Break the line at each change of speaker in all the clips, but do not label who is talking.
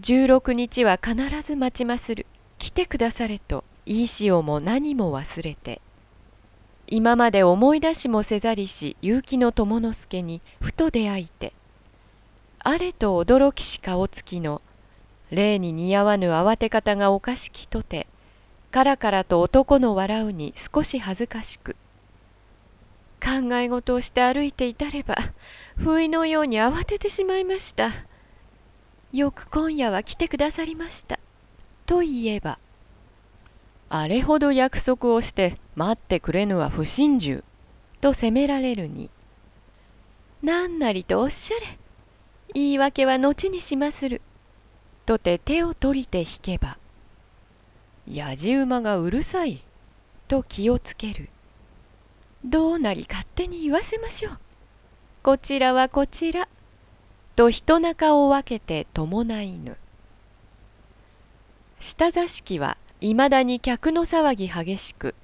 16日は必ず待ちまする。来てくだされと言いしようも何も忘れて。今まで思い出しもせざりし結城の友之助にふと出会いて。あれと驚きし顔つきの例に似合わぬ慌て方がおかしきとてからからと男の笑うに少し恥ずかしく考え事をして歩いていたれば不意のように慌ててしまいましたよく今夜は来てくださりました。と言えばあれほど約束をして待ってくれぬは不信心と責められるに何なりとおっしゃれ言い訳は後にしまするとて手を取りて引けばやじ馬がうるさいと気をつけるどうなり勝手に言わせましょう。こちらはこちら。と人中を分けて伴いぬ。下座敷はいまだに客の騒ぎ激しく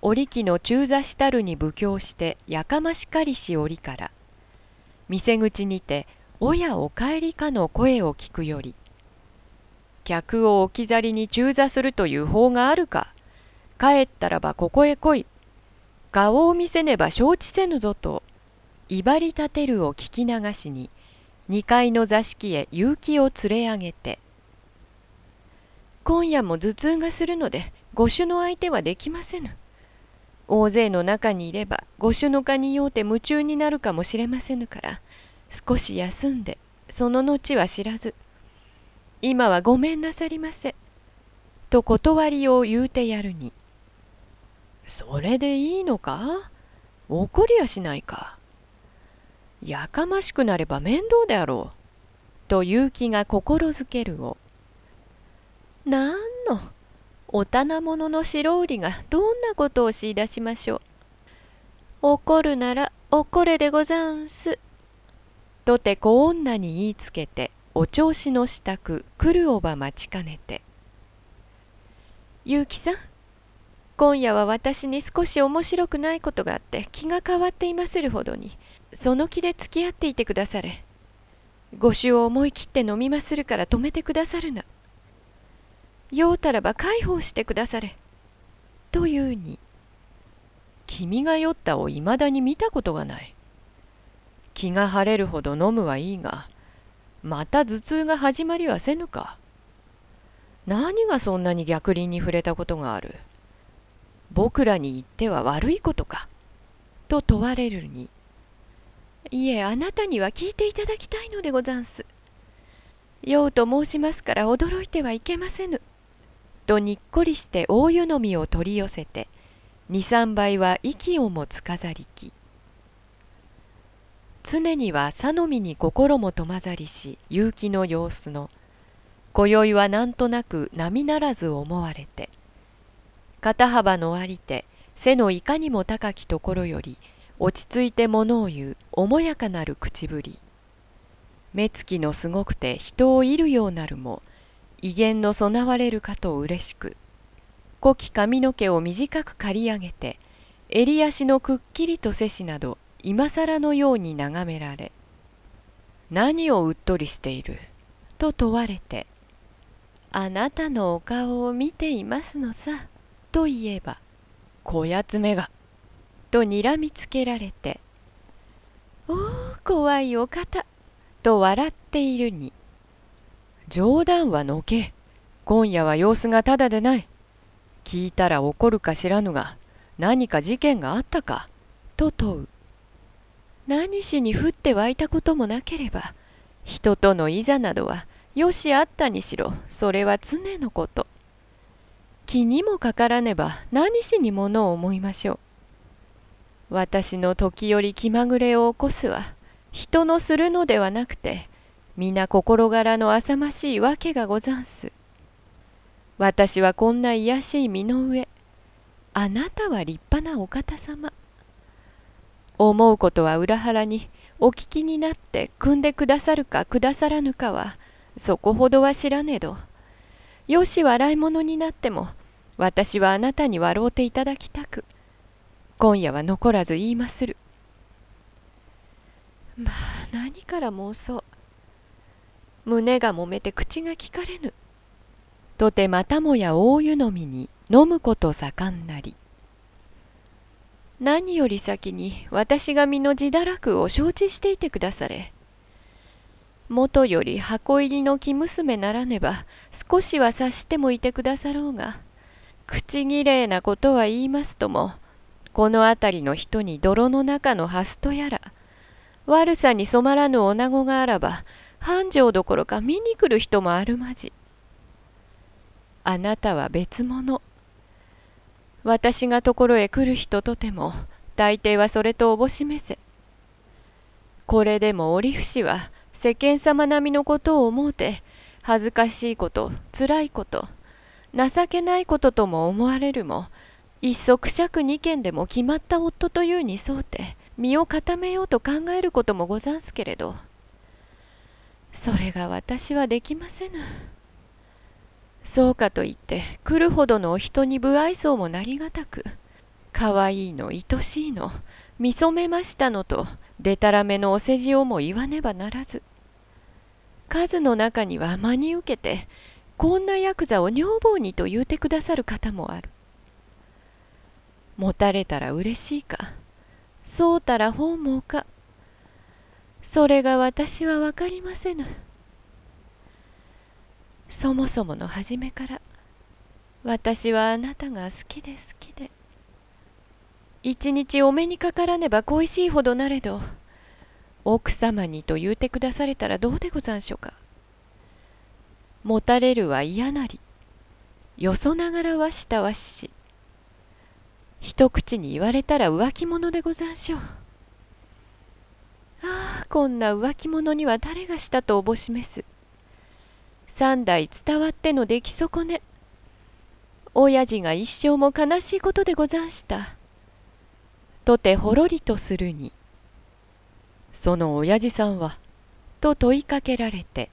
織木の中座したるに布教してやかましかりし折から店口にて「おやお帰りか」の声を聞くより客を置き去りに中座するという法があるか帰ったらばここへ来い顔を見せねば承知せぬぞと威張り立てるを聞き流しに2階の座敷へ結城を連れ上げて「今夜も頭痛がするので御酒の相手はできませぬ」大勢の中にいれば御酒の家にようて夢中になるかもしれませぬから少し休んでその後は知らず今はごめんなさりませと断りを言うてやるにそれでいいのか？怒りやしないか？やかましくなれば面倒であろう。と結城が心づけるを。なんの、お棚者の白売りがどんなことをしいだしましょう。怒るなら怒れでござんす。とて小女に言いつけてお調子の支度来るおば待ちかねて。結城さん今夜は私に少し面白くないことがあって気が変わっていまするほどにその気で付き合っていてくだされ。ご酒を思い切って飲みまするから止めてくださるな。酔うたらば介抱してくだされ。というに君が酔ったをいまだに見たことがない。気が晴れるほど飲むはいいがまた頭痛が始まりはせぬか。何がそんなに逆鱗に触れたことがある。僕らに言っては悪いことか。と問われるにいえあなたには聞いていただきたいのでござんす。酔うと申しますから驚いてはいけませぬ。とにっこりして大湯飲みを取り寄せて二三杯は息をもつかざりき。常には佐のみに心もとまざりし結城の様子の。今宵はなんとなく並ならず思われて。肩幅のありて背のいかにも高きところより落ち着いて物を言う重やかなる口ぶり。目つきのすごくて人をいるようなるも威厳の備われるかとうれしく濃き髪の毛を短く刈り上げて襟足のくっきりと背しなど今更のように眺められ何をうっとりしている？と問われてあなたのお顔を見ていますのさといえば「こやつめが」とにらみつけられて「おお怖いお方」と笑っているに「冗談はのけ今夜は様子がただでない聞いたら怒るか知らぬが何か事件があったか」と問う何しに降って湧いたこともなければ人とのいざなどはよしあったにしろそれは常のこと気にもかからねば何しにものを思いましょう。私の時折気まぐれを起こすは人のするのではなくて皆心柄の浅ましいわけがござんす。私はこんな卑しい身の上あなたは立派なお方様。思うことは裏腹にお聞きになって汲んでくださるかくださらぬかはそこほどは知らねどよし笑い物になっても私はあなたに笑うていただきたく今夜は残らず言いまするまあ何から妄想胸がもめて口がきかれぬ。とてまたもや大湯飲みに飲むこと盛んなり。何より先に私が身の自堕落を承知していてくだされ。もとより箱入りの生娘ならねば少しは察してもいてくださろうが口きれいなことは言いますともこの辺りの人に泥の中のハスとやら。悪さに染まらぬ女子があらば繁盛どころか見に来る人もあるまじ。あなたは別物。私がところへ来る人とても大抵はそれとおぼしめせ。これでも折伏は世間様並みのことを思うて恥ずかしいことつらいこと情けないこととも思われるも一足尺二件でも決まった夫というにそうて身を固めようと考えることもござんすけれどそれが私はできませぬ。そうかといって来るほどのお人に不愛想もなりがたくかわいいの愛しいの見初めましたのとでたらめのお世辞をも言わねばならず数の中には真に受けてこんなヤクザを女房にと言うてくださる方もある。持たれたら嬉しいか？そうたら本望か？それが私は分かりませぬ。そもそもの初めから私はあなたが好きで好きで。一日お目にかからねば恋しいほどなれど奥様にと言うてくだされたらどうでござんしょうか？持たれるは嫌なり、よそながらはしたわしし、一口に言われたら浮気者でござんしょう。ああ、こんな浮気者には誰がしたとおぼしめす。三代伝わっての出来損ね。親父が一生も悲しいことでござんした。とてほろりとするに。その親父さんは?」と問いかけられて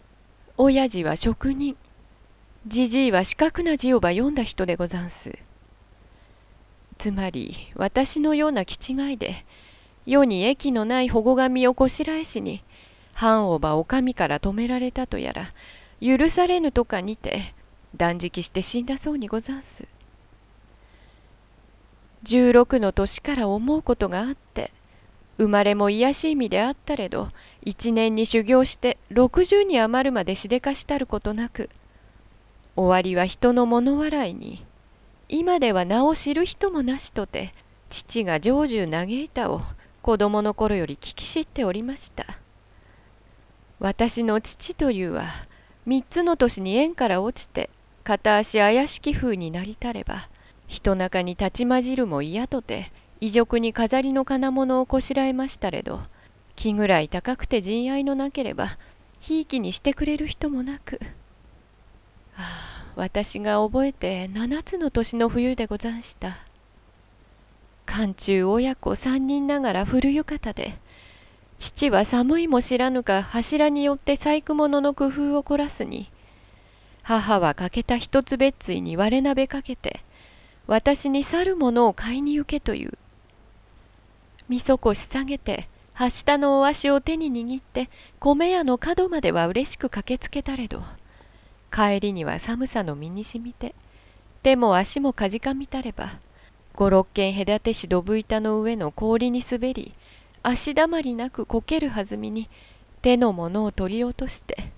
「親父は職人じじいは四角な字をば読んだ人でござんす」つまり私のような気違いで世に益のない保護神をこしらえしに藩をばお上から止められたとやら許されぬとかにて断食して死んだそうにござんす。16の年から思うことがあって生まれも卑しい身であったれど一年に修行して60に余るまでしでかしたることなく終わりは人の物笑いに今では名を知る人もなしとて父が成就嘆いたを子供の頃より聞き知っておりました。私の父というは三つの年に縁から落ちて片足怪しき風になりたれば人中に立ち混じるも嫌とて遺族に飾りの金物をこしらえましたれど木ぐらい高くて陣愛のなければひいきにしてくれる人もなく、はあ、私が覚えて7つの年の冬でござんした。寒中親子3人ながら古浴衣で父は寒いも知らぬか柱によって細工物の工夫を凝らすに母は欠けた一つ別対に割れ鍋かけて私に去るものを買いに行けという。みそこし下げてはしたのお足を手に握って米屋の角まではうれしく駆けつけたれど。帰りには寒さの身にしみて。手も足もかじかみたれば五六軒隔てしどぶ板の上の氷に滑り足だまりなくこけるはずみに手のものを取り落として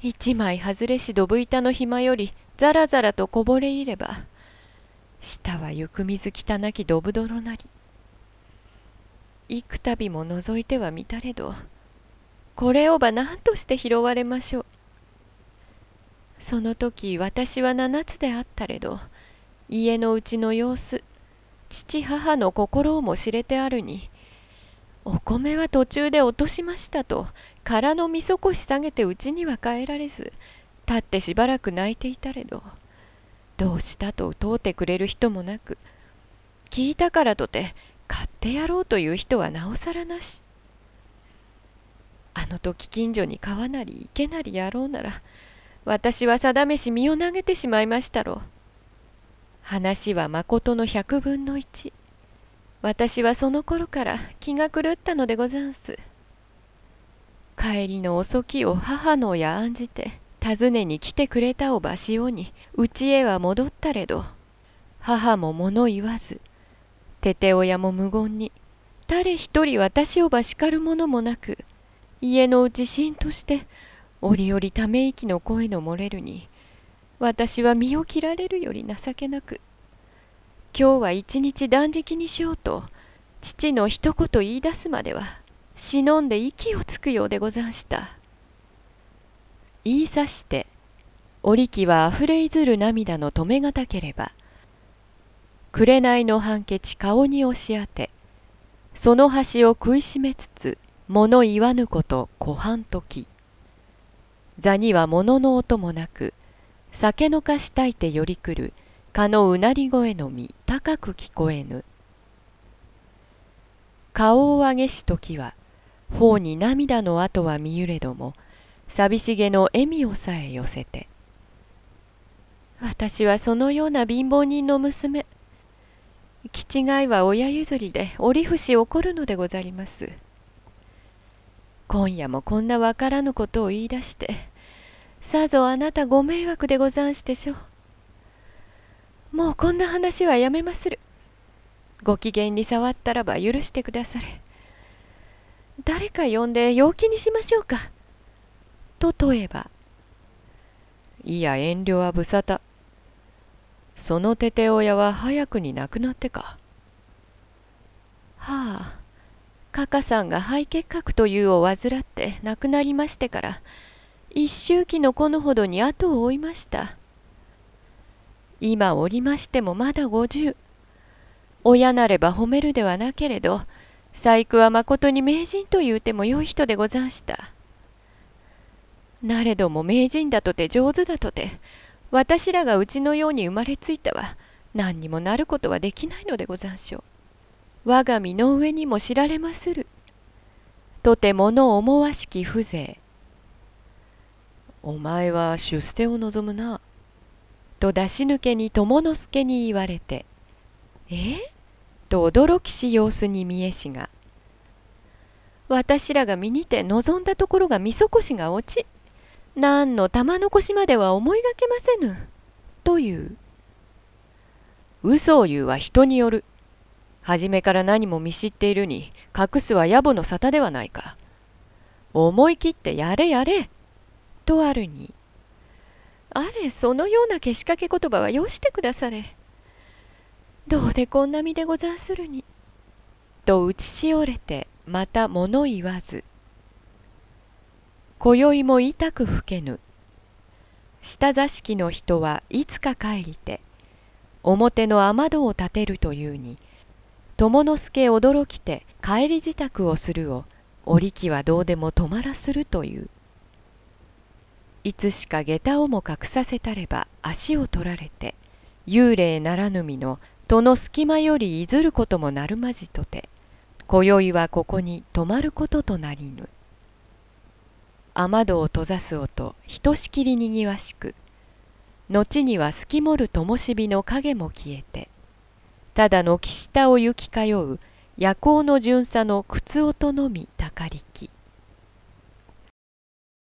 一枚外れしどぶ板の暇よりざらざらとこぼれ入れば下はゆく水汚きどぶ泥なり。幾度も覗いてはみたれどこれをば何として拾われましょう。その時私は七つであったれど家のうちの様子父母の心をも知れてあるにお米は途中で落としましたと空のみそこし下げてうちには帰られず立ってしばらく泣いていたれどどうしたと問うてくれる人もなく聞いたからとて買ってやろうという人はなおさらなし。あの時近所に川なり池なりやろうなら私は定めし身を投げてしまいましたろう。話はまことの百分の一。私はその頃から気が狂ったのでござんす。帰りの遅きを母のや案じて訪ねに来てくれたおばしおに家へは戻ったれど母も物言わずてて親も無言に誰一人私をば叱るものもなく家のうちしんとして折々ため息の声の漏れるに私は身を切られるより情けなく今日は一日断食にしようと父の一言言い出すまでは忍んで息をつくようでござんした。言いさして織木はあふれいずる涙の止めがたければ紅の判決顔に押し当てその端を食いしめつつ物言わぬこと湖畔時座には物の音もなく酒のかしたいて寄り来る蚊のうなり声のみ高く聞こえぬ。顔を上げし時は頬に涙の跡は見ゆれども寂しげの笑みをさえ寄せて私はそのような貧乏人の娘。気違いは親譲りで折伏起こるのでござります。今夜もこんなわからぬことを言い出してさぞあなたご迷惑でござんしてしょう。もうこんな話はやめまする。ご機嫌に触ったらば許してくだされ。誰か呼んで陽気にしましょうか。と問えばいや遠慮は無沙汰。そのてて親は早くに亡くなってか。はあ、カカさんが肺結核というを患って亡くなりましてから、一周期のこのほどに後を追いました。今おりましてもまだ五十。親なれば褒めるではなけれど、細工はまことに名人というても良い人でござんした。なれども名人だとて上手だとて、私らがうちのように生まれついたは何にもなることはできないのでござんしょう。我が身の上にも知られまする。とてもの思わしき風情。お前は出世を望むな。と出し抜けに友之助に言われて、え？と驚きし様子に見えしが、私らが見にて望んだところがみそこしが落ち、何の玉残しまでは思いがけませぬ。という。嘘を言うは人による。初めから何も見知っているに、隠すは野暮の沙汰ではないか。思い切ってやれやれ。とあるに。あれ、そのようなけしかけ言葉はよしてくだされ。どうでこんな身でござんするに。と打ちしおれて、また物言わず。今宵も痛く吹けぬ下座敷の人はいつか帰りて表の雨戸を立てるというに友之助驚きて帰り支度をするを織木はどうでも止まらするといういつしか下駄をも隠させたれば足を取られて幽霊ならぬみの戸の隙間よりいずることもなるまじとて今宵はここに泊まることとなりぬ。雨戸を閉ざす音ひとしきりにぎわしく後には透きもる灯火の影も消えてただの岸下を行き通う夜行の巡査の靴音のみたかりき